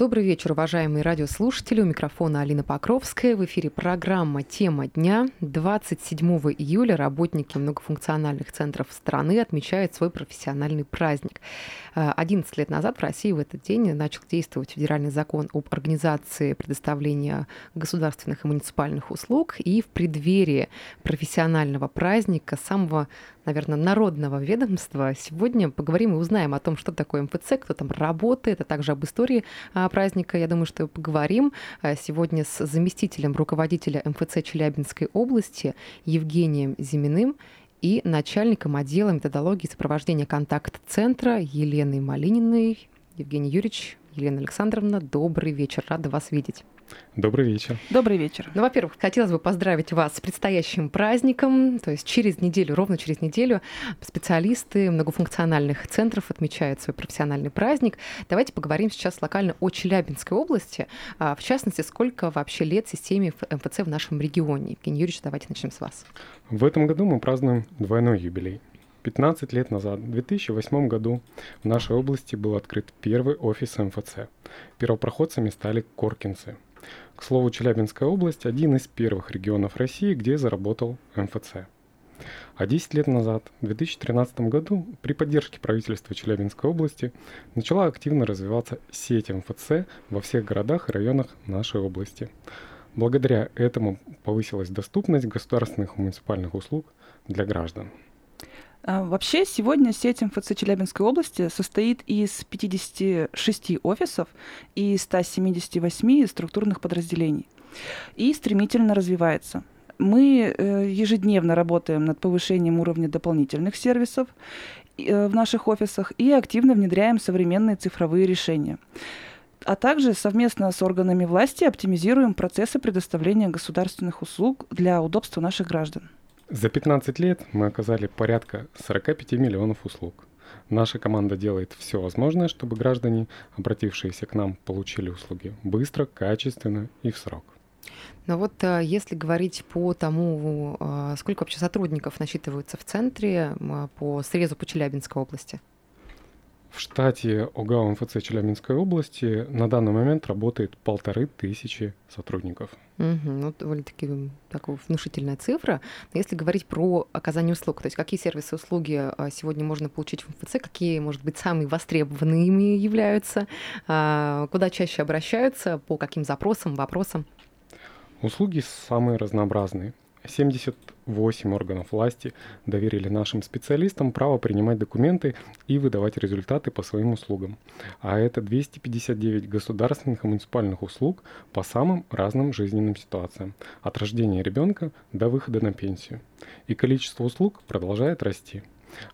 Добрый вечер, уважаемые радиослушатели. У микрофона Алина Покровская. В эфире программа «Тема дня». 27 июля работники многофункциональных центров страны отмечают свой профессиональный праздник. 11 лет назад в России в этот день начал действовать федеральный закон об организации предоставления государственных и муниципальных услуг. И в преддверии профессионального праздника, самого наверное, народного ведомства. Сегодня поговорим и узнаем о том, что такое МФЦ, кто там работает, а также об истории а, праздника. Я думаю, что поговорим а, сегодня с заместителем руководителя МФЦ Челябинской области Евгением Зиминым и начальником отдела методологии сопровождения контакт-центра Еленой Малининой. Евгений Юрьевич, Елена Александровна, добрый вечер, рада вас видеть. Добрый вечер. Добрый вечер. Ну, во-первых, хотелось бы поздравить вас с предстоящим праздником. То есть через неделю, ровно через неделю, специалисты многофункциональных центров отмечают свой профессиональный праздник. Давайте поговорим сейчас локально о Челябинской области. А, в частности, сколько вообще лет системе МФЦ в нашем регионе. Евгений Юрьевич, давайте начнем с вас. В этом году мы празднуем двойной юбилей. 15 лет назад, в 2008 году, в нашей области был открыт первый офис МФЦ. Первопроходцами стали коркинцы – к слову, Челябинская область – один из первых регионов России, где заработал МФЦ. А 10 лет назад, в 2013 году, при поддержке правительства Челябинской области начала активно развиваться сеть МФЦ во всех городах и районах нашей области. Благодаря этому повысилась доступность государственных и муниципальных услуг для граждан. А, вообще, сегодня сеть МФЦ Челябинской области состоит из 56 офисов и 178 структурных подразделений и стремительно развивается. Мы э, ежедневно работаем над повышением уровня дополнительных сервисов э, в наших офисах и активно внедряем современные цифровые решения а также совместно с органами власти оптимизируем процессы предоставления государственных услуг для удобства наших граждан. За 15 лет мы оказали порядка 45 миллионов услуг. Наша команда делает все возможное, чтобы граждане, обратившиеся к нам, получили услуги быстро, качественно и в срок. Но вот э, если говорить по тому, э, сколько вообще сотрудников насчитывается в центре по срезу по Челябинской области? В штате ОГАУ МФЦ Челябинской области на данный момент работает полторы тысячи сотрудников. Угу, ну, довольно-таки такая внушительная цифра. Но если говорить про оказание услуг, то есть какие сервисы услуги а, сегодня можно получить в МФЦ, какие, может быть, самые востребованными являются, а, куда чаще обращаются, по каким запросам, вопросам? Услуги самые разнообразные. 78 органов власти доверили нашим специалистам право принимать документы и выдавать результаты по своим услугам. А это 259 государственных и муниципальных услуг по самым разным жизненным ситуациям, от рождения ребенка до выхода на пенсию. И количество услуг продолжает расти.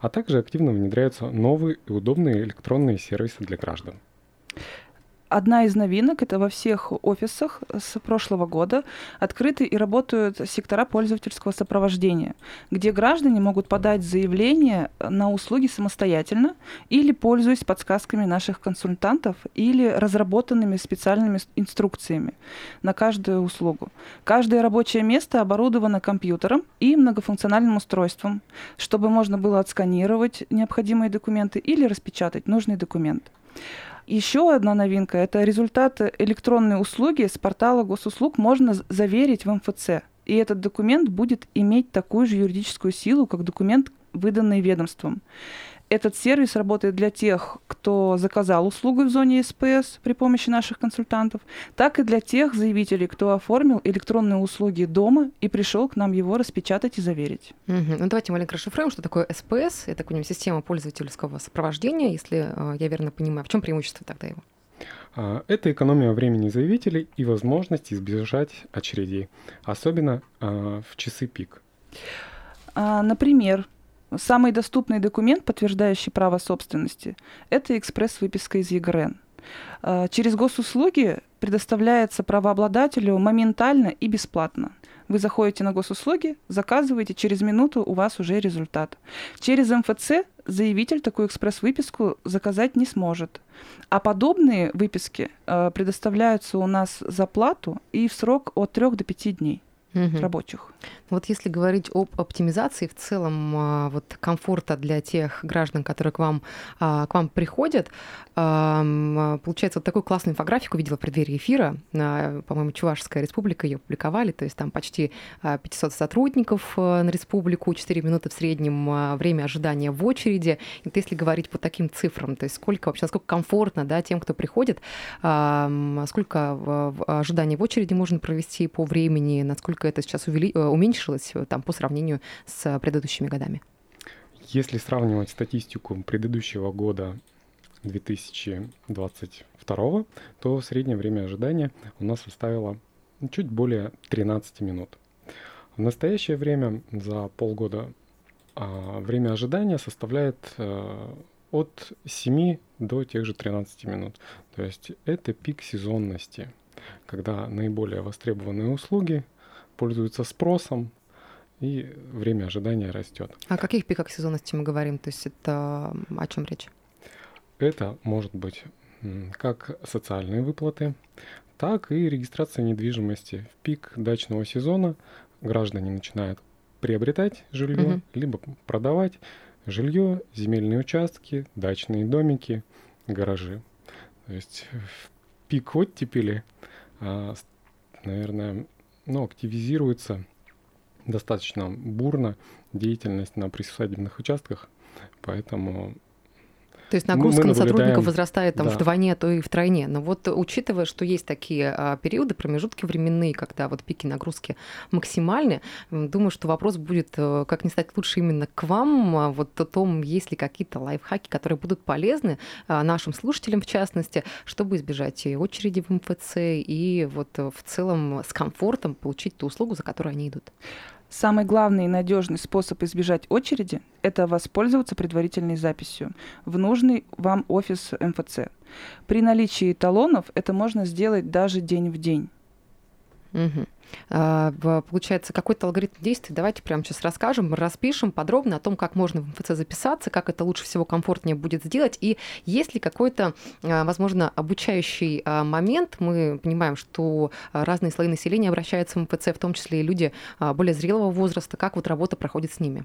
А также активно внедряются новые и удобные электронные сервисы для граждан. Одна из новинок это во всех офисах с прошлого года открыты и работают сектора пользовательского сопровождения, где граждане могут подать заявление на услуги самостоятельно или пользуясь подсказками наших консультантов или разработанными специальными инструкциями на каждую услугу. Каждое рабочее место оборудовано компьютером и многофункциональным устройством, чтобы можно было отсканировать необходимые документы или распечатать нужный документ. Еще одна новинка – это результат электронной услуги с портала госуслуг можно заверить в МФЦ. И этот документ будет иметь такую же юридическую силу, как документ, выданный ведомством. Этот сервис работает для тех, кто заказал услугу в зоне СПС при помощи наших консультантов, так и для тех заявителей, кто оформил электронные услуги дома и пришел к нам его распечатать и заверить. Угу. Ну давайте маленько расшифруем, что такое СПС. Это такая система пользовательского сопровождения, если э, я верно понимаю. В чем преимущество тогда его? А, это экономия времени заявителей и возможность избежать очередей, особенно а, в часы пик. А, например, Самый доступный документ, подтверждающий право собственности, это экспресс-выписка из ЕГРН. А, через госуслуги предоставляется правообладателю моментально и бесплатно. Вы заходите на госуслуги, заказываете, через минуту у вас уже результат. Через МФЦ заявитель такую экспресс-выписку заказать не сможет. А подобные выписки э, предоставляются у нас за плату и в срок от 3 до 5 дней. Угу. рабочих. Вот если говорить об оптимизации в целом а, вот комфорта для тех граждан, которые к вам, а, к вам приходят, получается, вот такую классную инфографику видела в преддверии эфира, по-моему, Чувашская республика ее публиковали, то есть там почти 500 сотрудников на республику, 4 минуты в среднем время ожидания в очереди. И если говорить по таким цифрам, то есть сколько вообще, насколько комфортно да, тем, кто приходит, сколько ожидания в очереди можно провести по времени, насколько это сейчас увели... Э, уменьшилось э, там, по сравнению с предыдущими годами? Если сравнивать статистику предыдущего года 2022, то среднее время ожидания у нас составило чуть более 13 минут. В настоящее время за полгода а, время ожидания составляет от 7 до тех же 13 минут. То есть это пик сезонности, когда наиболее востребованные услуги пользуются спросом, и время ожидания растет. О каких пиках сезонности мы говорим? То есть это о чем речь? Это может быть как социальные выплаты, так и регистрация недвижимости. В пик дачного сезона граждане начинают приобретать жилье, угу. либо продавать жилье, земельные участки, дачные домики, гаражи. То есть в пик оттепели, а, наверное, ну, активизируется достаточно бурно деятельность на присадебных участках, поэтому то есть нагрузка мы, мы на сотрудников возрастает там да. вдвойне, а то и втройне. Но вот учитывая, что есть такие а, периоды, промежутки временные, когда вот пики нагрузки максимальны, думаю, что вопрос будет, а, как не стать лучше именно к вам, а, вот о том, есть ли какие-то лайфхаки, которые будут полезны а, нашим слушателям в частности, чтобы избежать и очереди в МФЦ, и вот э, в целом с комфортом получить ту услугу, за которую они идут. Самый главный и надежный способ избежать очереди – это воспользоваться предварительной записью в нужный вам офис МФЦ. При наличии талонов это можно сделать даже день в день. Угу. Получается, какой-то алгоритм действий. Давайте прямо сейчас расскажем, распишем подробно о том, как можно в МФЦ записаться, как это лучше всего комфортнее будет сделать, и есть ли какой-то, а, возможно, обучающий а, момент. Мы понимаем, что разные слои населения обращаются в МФЦ, в том числе и люди более зрелого возраста. Как вот работа проходит с ними?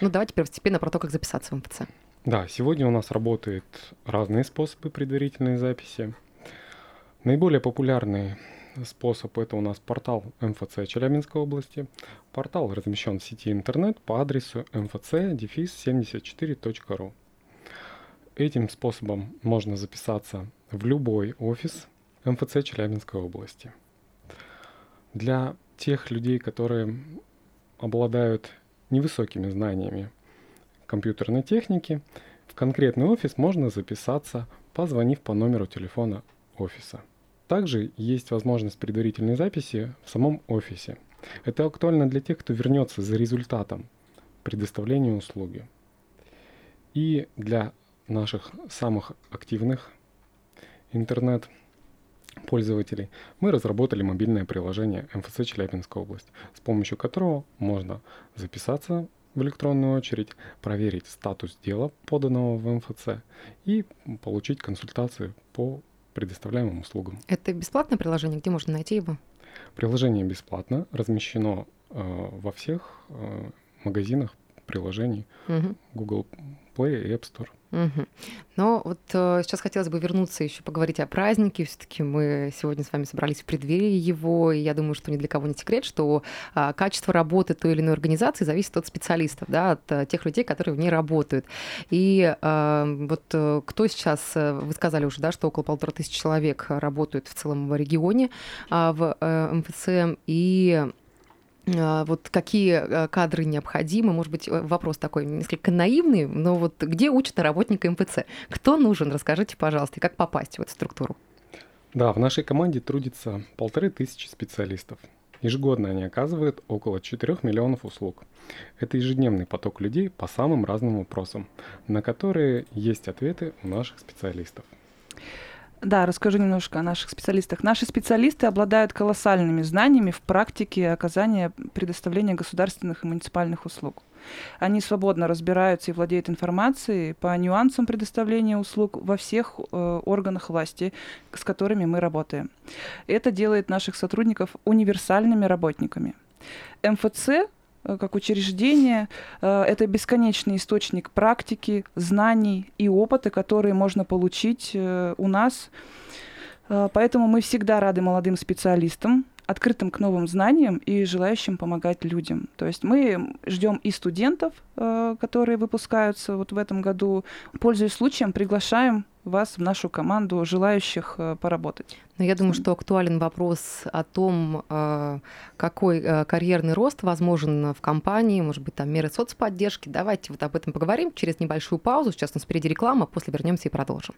Ну, давайте первостепенно про то, как записаться в МФЦ. Да, сегодня у нас работают разные способы предварительной записи. Наиболее популярные способ это у нас портал МФЦ Челябинской области. Портал размещен в сети интернет по адресу mfc-74.ru. Этим способом можно записаться в любой офис МФЦ Челябинской области. Для тех людей, которые обладают невысокими знаниями компьютерной техники, в конкретный офис можно записаться, позвонив по номеру телефона офиса. Также есть возможность предварительной записи в самом офисе. Это актуально для тех, кто вернется за результатом предоставления услуги. И для наших самых активных интернет пользователей мы разработали мобильное приложение МФЦ Челябинская область, с помощью которого можно записаться в электронную очередь, проверить статус дела, поданного в МФЦ, и получить консультации по предоставляемым услугам. Это бесплатное приложение? Где можно найти его? Приложение бесплатно, размещено э, во всех э, магазинах приложений угу. Google Play и App Store. Угу. Но вот э, сейчас хотелось бы вернуться еще поговорить о празднике. Все-таки мы сегодня с вами собрались в преддверии его, и я думаю, что ни для кого не секрет, что э, качество работы той или иной организации зависит от специалистов, да, от э, тех людей, которые в ней работают. И э, вот э, кто сейчас, э, вы сказали уже, да, что около полутора тысяч человек работают в целом в регионе э, в э, МФЦ, и вот какие а, кадры необходимы? Может быть, э, вопрос такой несколько наивный, но вот где учат работника МПЦ? Кто нужен? Расскажите, пожалуйста, и как попасть в эту структуру? Да, в нашей команде трудится полторы тысячи специалистов. Ежегодно они оказывают около 4 миллионов услуг. Это ежедневный поток людей по самым разным вопросам, на которые есть ответы у наших специалистов. Да, расскажу немножко о наших специалистах. Наши специалисты обладают колоссальными знаниями в практике оказания предоставления государственных и муниципальных услуг. Они свободно разбираются и владеют информацией по нюансам предоставления услуг во всех э, органах власти, с которыми мы работаем. Это делает наших сотрудников универсальными работниками. МФЦ как учреждение, э, это бесконечный источник практики, знаний и опыта, которые можно получить э, у нас. Поэтому мы всегда рады молодым специалистам, открытым к новым знаниям и желающим помогать людям. То есть мы ждем и студентов, э, которые выпускаются вот в этом году. Пользуясь случаем, приглашаем вас в нашу команду желающих э, поработать. Но я думаю, что актуален вопрос о том, э, какой карьерный рост возможен в компании, может быть, там меры соцподдержки. Давайте вот об этом поговорим через небольшую паузу. Сейчас у нас впереди реклама, после вернемся и продолжим.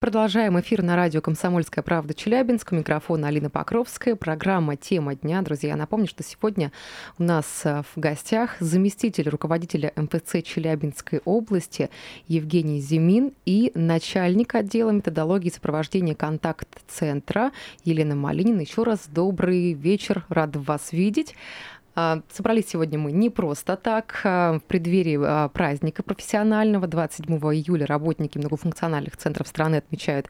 Продолжаем эфир на радио «Комсомольская правда» Челябинск. У микрофона Алина Покровская. Программа «Тема дня». Друзья, напомню, что сегодня у нас э, в гостях заместитель руководителя МФЦ Челябинской области Евгений Зимин и начальник отдела методологии сопровождения контакт-центра Елена Малинина. Еще раз добрый вечер, рад вас видеть. А, собрались сегодня мы не просто так. А, в преддверии а, праздника профессионального 27 июля работники многофункциональных центров страны отмечают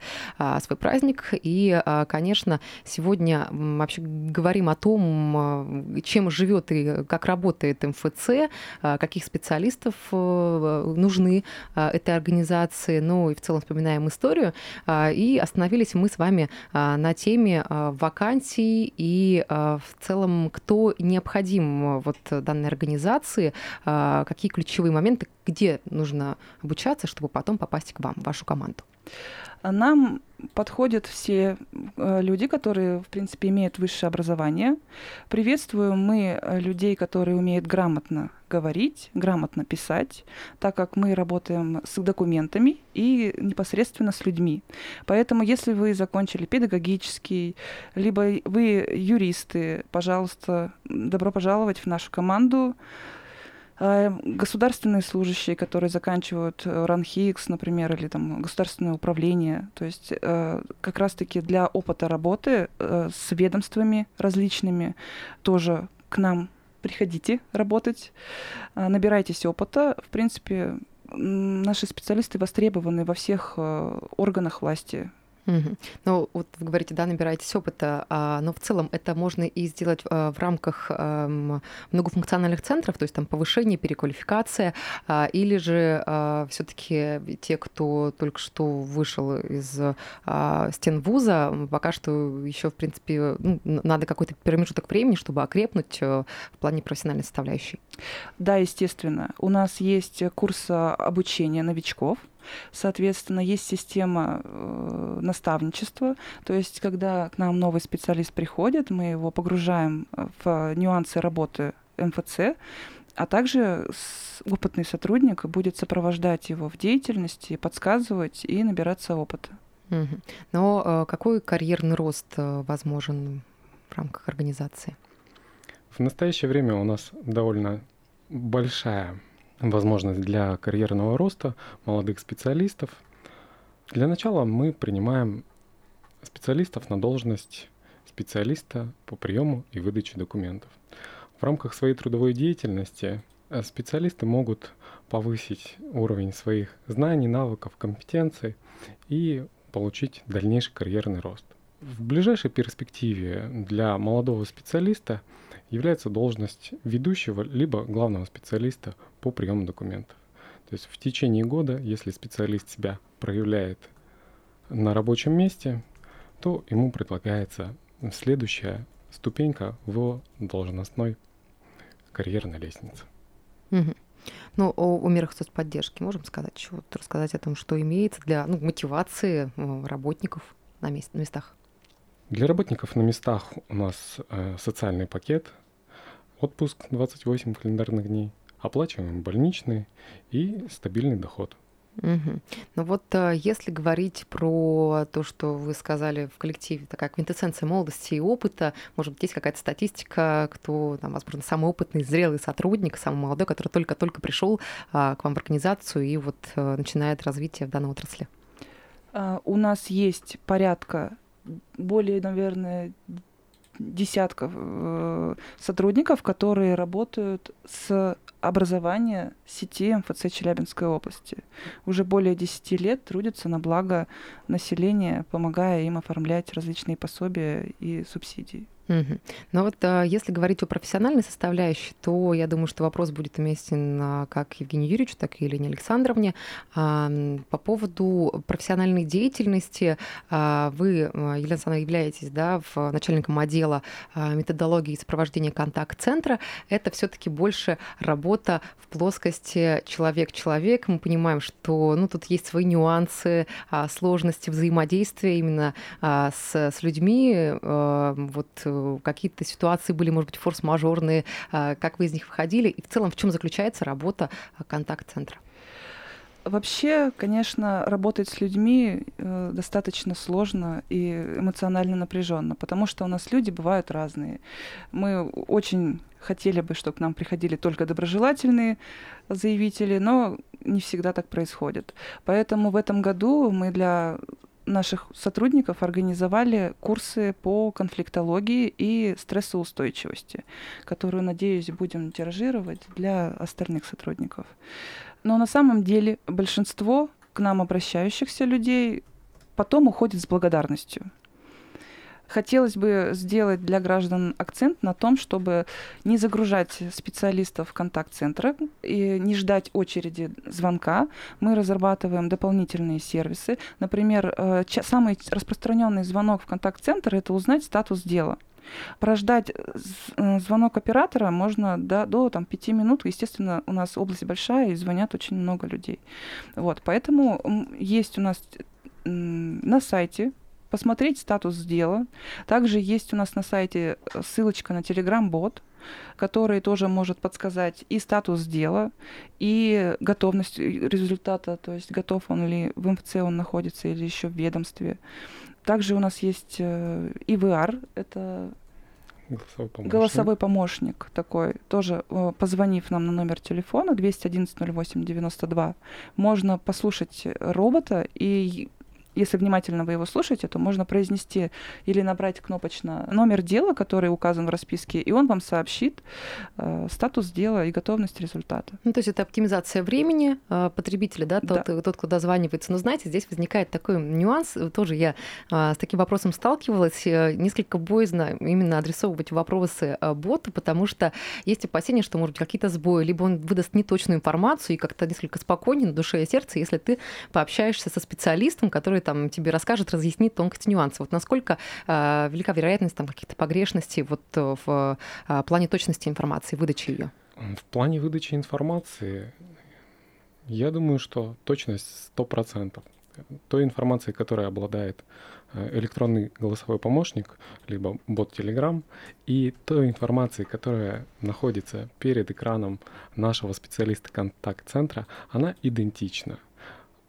свой праздник. И, конечно, сегодня вообще говорим о том, чем живет и как работает МФЦ, каких специалистов нужны этой организации. Ну и в целом вспоминаем историю. И остановились мы с вами на теме вакансий и в целом, кто необходим необходим э, вот данной организации, а, какие ключевые моменты, где нужно обучаться, чтобы потом попасть к вам, в вашу команду? Нам подходят все э, люди, которые, в принципе, имеют высшее образование. Приветствуем мы э, людей, которые умеют грамотно говорить, грамотно писать, так как мы работаем с документами и непосредственно с людьми. Поэтому, если вы закончили педагогический, либо вы юристы, пожалуйста, добро пожаловать в нашу команду. Э, государственные служащие, которые заканчивают э, РАНХИКС, например, или там государственное управление, то есть э, как раз-таки для опыта работы с ведомствами различными тоже к нам приходите работать, набирайтесь опыта. В принципе, наши специалисты востребованы во всех органах власти Ну, вот вы говорите, да, набираетесь опыта, а, но в целом это можно и сделать а, в рамках а, многофункциональных центров, то есть там повышение, переквалификация, а, или же все-таки те, кто только что вышел из стен вуза, пока что еще, в принципе, ну, надо какой-то промежуток времени, чтобы окрепнуть а, в плане профессиональной составляющей. Да, естественно. У нас есть курс обучения новичков, Соответственно, есть система э, наставничества, то есть когда к нам новый специалист приходит, мы его погружаем в нюансы работы МФЦ, а также опытный сотрудник будет сопровождать его в деятельности, подсказывать и набираться опыта. Но э, какой карьерный рост э, возможен в рамках организации? В настоящее время у нас довольно большая возможность для карьерного роста молодых специалистов. Для начала мы принимаем специалистов на должность специалиста по приему и выдаче документов. В рамках своей трудовой деятельности э, специалисты могут повысить уровень своих знаний, навыков, компетенций и получить дальнейший карьерный рост. В ближайшей перспективе для молодого специалиста является должность ведущего либо главного специалиста по приему документов. То есть в течение года, если специалист себя проявляет на рабочем месте, то ему предлагается следующая ступенька в должностной карьерной лестнице. Угу. Ну, о, о мерах соцподдержки можем сказать, что рассказать о том, что имеется для ну, мотивации работников на, мест, на местах? Для работников на местах у нас э, социальный пакет, отпуск 28 календарных дней, оплачиваемый больничный и стабильный доход. Угу. Ну вот э, если говорить про то, что вы сказали в коллективе, такая квинтэссенция молодости и опыта, может быть, есть какая-то статистика, кто, там, возможно, самый опытный, зрелый сотрудник, самый молодой, который только-только пришел а, к вам в организацию и вот а, начинает развитие в данной отрасли? А, у нас есть порядка более, наверное, десятков э, сотрудников, которые работают с образования сети МФЦ Челябинской области. Уже более 10 лет трудятся на благо населения, помогая им оформлять различные пособия и субсидии. Угу. Но вот а, если говорить о профессиональной составляющей, то я думаю, что вопрос будет уместен а, как Евгению Юрьевичу, так и Елене Александровне. А, по поводу профессиональной деятельности вы, Елена Александровна, являетесь да, в начальником отдела методологии и сопровождения контакт-центра. Это все таки больше работа в плоскости человек-человек. Мы понимаем, что ну, тут есть свои нюансы, сложности взаимодействия именно с, с людьми. Вот какие-то ситуации были, может быть, форс-мажорные, а, как вы из них выходили, и в целом в чем заключается работа а, контакт-центра? Вообще, конечно, работать с людьми э, достаточно сложно и эмоционально напряженно, потому что у нас люди бывают разные. Мы очень хотели бы, чтобы к нам приходили только доброжелательные заявители, но не всегда так происходит. Поэтому в этом году мы для наших сотрудников организовали курсы по конфликтологии и стрессоустойчивости, которую, надеюсь, будем тиражировать для остальных сотрудников. Но на самом деле большинство к нам обращающихся людей потом уходит с благодарностью. Хотелось бы сделать для граждан акцент на том, чтобы не загружать специалистов контакт-центра и не ждать очереди звонка. Мы разрабатываем дополнительные сервисы. Например, э, самый распространенный звонок в контакт-центр – это узнать статус дела. Прождать э, звонок оператора можно до, до там, 5 минут. Естественно, у нас область большая, и звонят очень много людей. Вот, поэтому есть у нас на сайте посмотреть статус дела. Также есть у нас на сайте э, ссылочка на Telegram-бот, который тоже может подсказать и статус дела, и готовность результата, то есть готов он ли в МФЦ он находится или еще в ведомстве. Также у нас есть э, ИВР, это Голосовой помощник. Голосовой помощник такой, тоже э, позвонив нам на номер телефона 211 08 92, можно послушать робота и если внимательно вы его слушаете, то можно произнести или набрать кнопочно номер дела, который указан в расписке, и он вам сообщит э, статус дела и готовность результата. Ну, то есть это оптимизация времени э, потребителя, да, тот, да. тот, кто дозванивается. Но знаете, здесь возникает такой нюанс, тоже я э, с таким вопросом сталкивалась, э, несколько боязно именно адресовывать вопросы э, боту, потому что есть опасения, что, может быть, какие-то сбои, либо он выдаст неточную информацию и как-то несколько спокойнее на душе и сердце, если ты пообщаешься со специалистом, который который там тебе расскажет, разъяснит тонкости нюансы. Вот насколько э, велика вероятность там каких-то погрешностей вот э, в э, плане точности информации, выдачи ее? В плане выдачи информации, я думаю, что точность 100%. Той информации, которой обладает э, электронный голосовой помощник, либо бот Telegram, и той информации, которая находится перед экраном нашего специалиста контакт-центра, она идентична.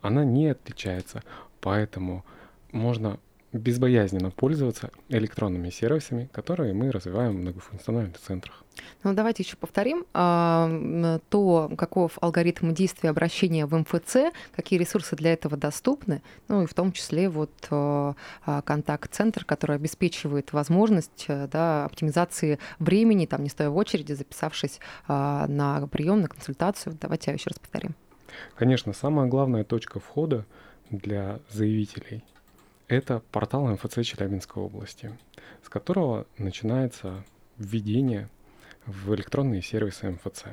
Она не отличается. Поэтому можно безбоязненно пользоваться электронными сервисами, которые мы развиваем в многофункциональных центрах. Ну, давайте еще повторим а, то, каков алгоритм действия обращения в МФЦ, какие ресурсы для этого доступны, ну и в том числе вот а, а, контакт-центр, который обеспечивает возможность да, оптимизации времени, там, не стоя в очереди, записавшись на прием, на консультацию. Давайте еще раз повторим. Конечно, самая главная точка входа для заявителей – это портал МФЦ Челябинской области, с которого начинается введение в электронные сервисы МФЦ.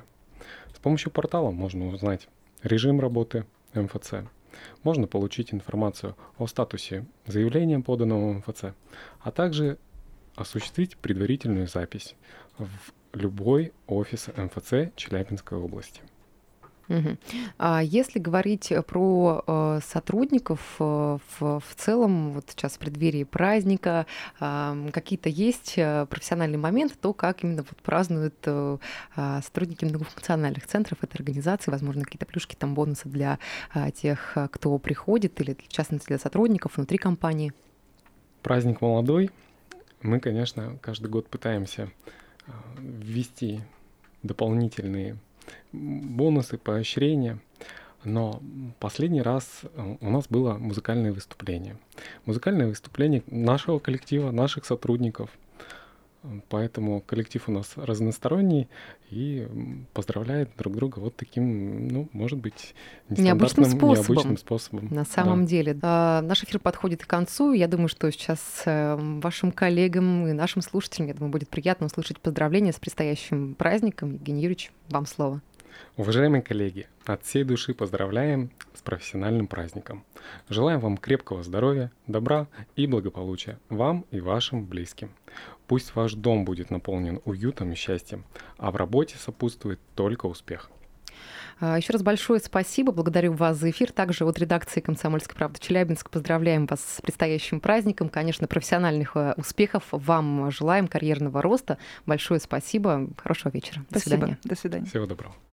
С помощью портала можно узнать режим работы МФЦ, можно получить информацию о статусе заявления, поданного МФЦ, а также осуществить предварительную запись в любой офис МФЦ Челябинской области. Угу. А если говорить про э, сотрудников э, в, в целом, вот сейчас в преддверии праздника, какие-то есть э, профессиональные моменты, то как именно вот празднуют э, сотрудники многофункциональных центров этой организации, возможно, какие-то плюшки, там бонусы для э, тех, кто приходит, или в частности для сотрудников внутри компании? Праздник молодой. Мы, конечно, каждый год пытаемся ввести дополнительные бонусы, поощрения. Но последний раз э, у нас было музыкальное выступление. Музыкальное выступление нашего коллектива, наших сотрудников. Поэтому коллектив у нас разносторонний и поздравляет друг друга вот таким, ну, может быть, необычным способом. Необычным способом. На самом да. деле. А, наш эфир подходит к концу. Я думаю, что сейчас э, вашим коллегам и нашим слушателям, я думаю, будет приятно услышать поздравления с предстоящим праздником. Евгений Юрьевич, вам слово. Уважаемые коллеги, от всей души поздравляем с профессиональным праздником. Желаем вам крепкого здоровья, добра и благополучия вам и вашим близким. Пусть ваш дом будет наполнен уютом и счастьем, а в работе сопутствует только успех. А, Еще раз большое спасибо. Благодарю вас за эфир. Также от редакции «Комсомольской правды» Челябинск поздравляем вас с предстоящим праздником. Конечно, профессиональных э, успехов вам желаем, карьерного роста. Большое спасибо. Хорошего вечера. До спасибо. свидания. До свидания. Всего доброго.